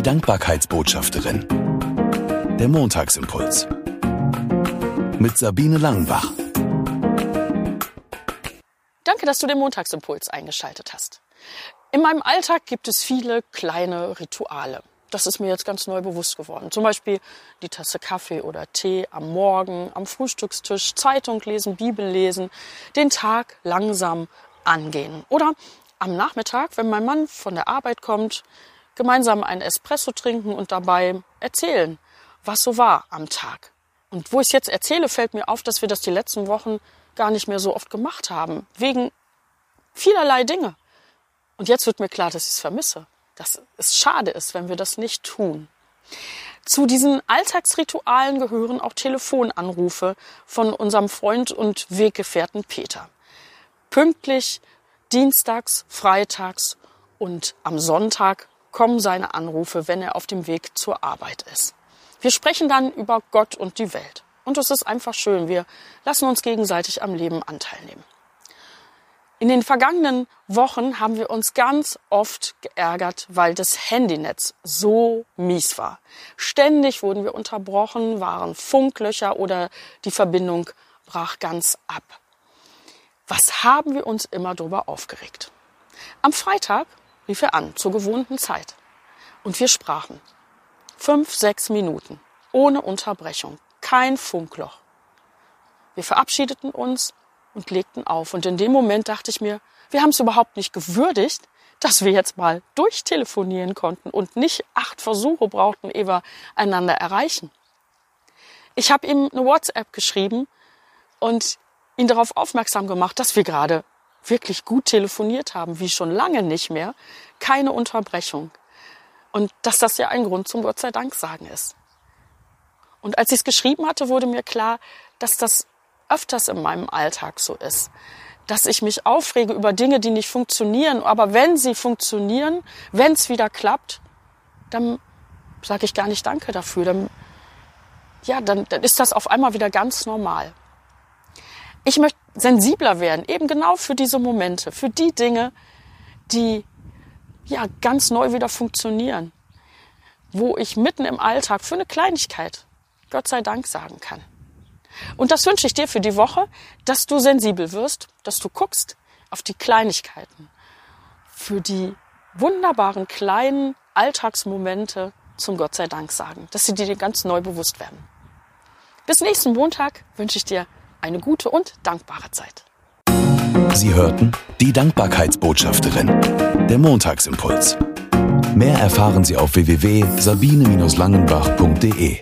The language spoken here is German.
Die Dankbarkeitsbotschafterin. Der Montagsimpuls. Mit Sabine Langenbach. Danke, dass du den Montagsimpuls eingeschaltet hast. In meinem Alltag gibt es viele kleine Rituale. Das ist mir jetzt ganz neu bewusst geworden. Zum Beispiel die Tasse Kaffee oder Tee am Morgen, am Frühstückstisch, Zeitung lesen, Bibel lesen, den Tag langsam angehen. Oder am Nachmittag, wenn mein Mann von der Arbeit kommt, gemeinsam einen Espresso trinken und dabei erzählen, was so war am Tag. Und wo ich jetzt erzähle, fällt mir auf, dass wir das die letzten Wochen gar nicht mehr so oft gemacht haben. Wegen vielerlei Dinge. Und jetzt wird mir klar, dass ich es vermisse dass es schade ist, wenn wir das nicht tun. Zu diesen Alltagsritualen gehören auch Telefonanrufe von unserem Freund und Weggefährten Peter. Pünktlich dienstags, freitags und am Sonntag kommen seine Anrufe, wenn er auf dem Weg zur Arbeit ist. Wir sprechen dann über Gott und die Welt. Und es ist einfach schön. Wir lassen uns gegenseitig am Leben Anteil nehmen. In den vergangenen Wochen haben wir uns ganz oft geärgert, weil das Handynetz so mies war. Ständig wurden wir unterbrochen, waren Funklöcher oder die Verbindung brach ganz ab. Was haben wir uns immer darüber aufgeregt? Am Freitag rief er an, zur gewohnten Zeit. Und wir sprachen. Fünf, sechs Minuten. Ohne Unterbrechung. Kein Funkloch. Wir verabschiedeten uns und legten auf. Und in dem Moment dachte ich mir, wir haben es überhaupt nicht gewürdigt, dass wir jetzt mal durchtelefonieren konnten und nicht acht Versuche brauchten, ehe wir einander erreichen. Ich habe ihm eine WhatsApp geschrieben und ihn darauf aufmerksam gemacht, dass wir gerade wirklich gut telefoniert haben, wie schon lange nicht mehr, keine Unterbrechung. Und dass das ja ein Grund zum Gott sei Dank sagen ist. Und als ich es geschrieben hatte, wurde mir klar, dass das öfters in meinem Alltag so ist, dass ich mich aufrege über Dinge, die nicht funktionieren. Aber wenn sie funktionieren, wenn es wieder klappt, dann sage ich gar nicht Danke dafür. Dann, ja, dann, dann ist das auf einmal wieder ganz normal. Ich möchte sensibler werden, eben genau für diese Momente, für die Dinge, die ja ganz neu wieder funktionieren, wo ich mitten im Alltag für eine Kleinigkeit Gott sei Dank sagen kann. Und das wünsche ich dir für die Woche, dass du sensibel wirst, dass du guckst auf die Kleinigkeiten, für die wunderbaren kleinen Alltagsmomente zum Gott sei Dank sagen, dass sie dir ganz neu bewusst werden. Bis nächsten Montag wünsche ich dir eine gute und dankbare Zeit. Sie hörten die Dankbarkeitsbotschafterin, der Montagsimpuls. Mehr erfahren Sie auf www.sabine-langenbach.de.